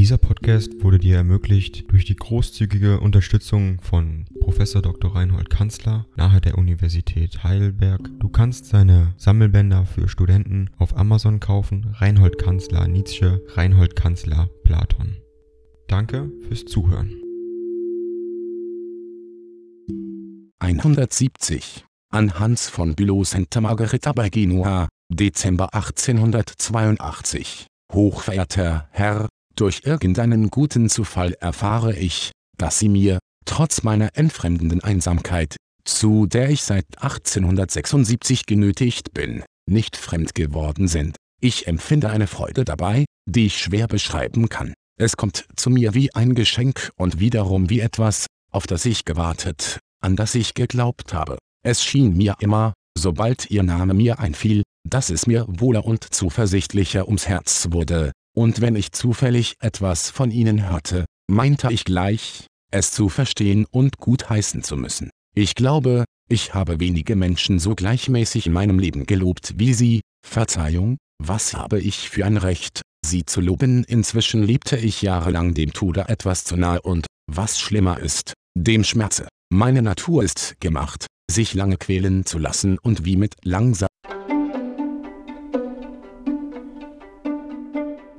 Dieser Podcast wurde dir ermöglicht durch die großzügige Unterstützung von Professor Dr. Reinhold Kanzler nahe der Universität Heidelberg. Du kannst seine Sammelbänder für Studenten auf Amazon kaufen. Reinhold Kanzler Nietzsche, Reinhold Kanzler Platon. Danke fürs Zuhören. 170 an Hans von Bülow Santa Margherita bei Genua, Dezember 1882. Hochverehrter Herr, durch irgendeinen guten Zufall erfahre ich, dass Sie mir, trotz meiner entfremdenden Einsamkeit, zu der ich seit 1876 genötigt bin, nicht fremd geworden sind. Ich empfinde eine Freude dabei, die ich schwer beschreiben kann. Es kommt zu mir wie ein Geschenk und wiederum wie etwas, auf das ich gewartet, an das ich geglaubt habe. Es schien mir immer, sobald Ihr Name mir einfiel, dass es mir wohler und zuversichtlicher ums Herz wurde, und wenn ich zufällig etwas von Ihnen hörte, meinte ich gleich, es zu verstehen und gutheißen zu müssen. Ich glaube, ich habe wenige Menschen so gleichmäßig in meinem Leben gelobt wie Sie, Verzeihung, was habe ich für ein Recht, Sie zu loben inzwischen lebte ich jahrelang dem Tode etwas zu nahe und, was schlimmer ist, dem Schmerze. Meine Natur ist gemacht, sich lange quälen zu lassen und wie mit langsam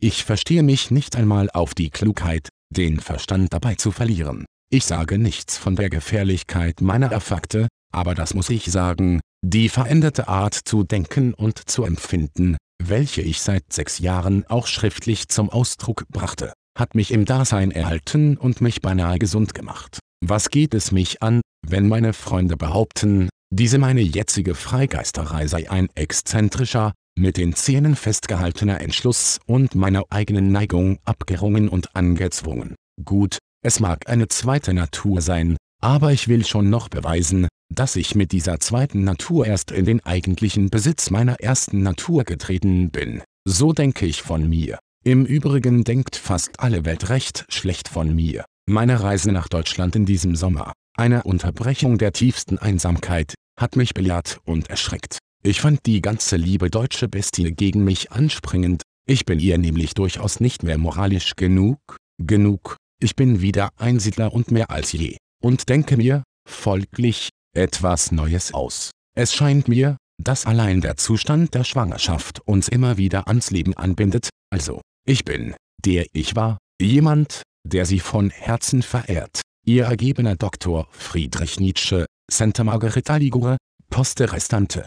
ich verstehe mich nicht einmal auf die Klugheit, den Verstand dabei zu verlieren. Ich sage nichts von der Gefährlichkeit meiner Affakte, aber das muss ich sagen, die veränderte Art zu denken und zu empfinden, welche ich seit sechs Jahren auch schriftlich zum Ausdruck brachte, hat mich im Dasein erhalten und mich beinahe gesund gemacht. Was geht es mich an, wenn meine Freunde behaupten, diese meine jetzige Freigeisterei sei ein exzentrischer, mit den Zähnen festgehaltener Entschluss und meiner eigenen Neigung abgerungen und angezwungen. Gut, es mag eine zweite Natur sein, aber ich will schon noch beweisen, dass ich mit dieser zweiten Natur erst in den eigentlichen Besitz meiner ersten Natur getreten bin. So denke ich von mir. Im Übrigen denkt fast alle Welt recht schlecht von mir. Meine Reise nach Deutschland in diesem Sommer, eine Unterbrechung der tiefsten Einsamkeit, hat mich belehrt und erschreckt. Ich fand die ganze liebe deutsche Bestie gegen mich anspringend, ich bin ihr nämlich durchaus nicht mehr moralisch genug, genug, ich bin wieder Einsiedler und mehr als je, und denke mir, folglich, etwas Neues aus. Es scheint mir, dass allein der Zustand der Schwangerschaft uns immer wieder ans Leben anbindet, also, ich bin, der ich war, jemand, der sie von Herzen verehrt. Ihr ergebener Dr. Friedrich Nietzsche, Santa Margherita Ligure, Poste Restante.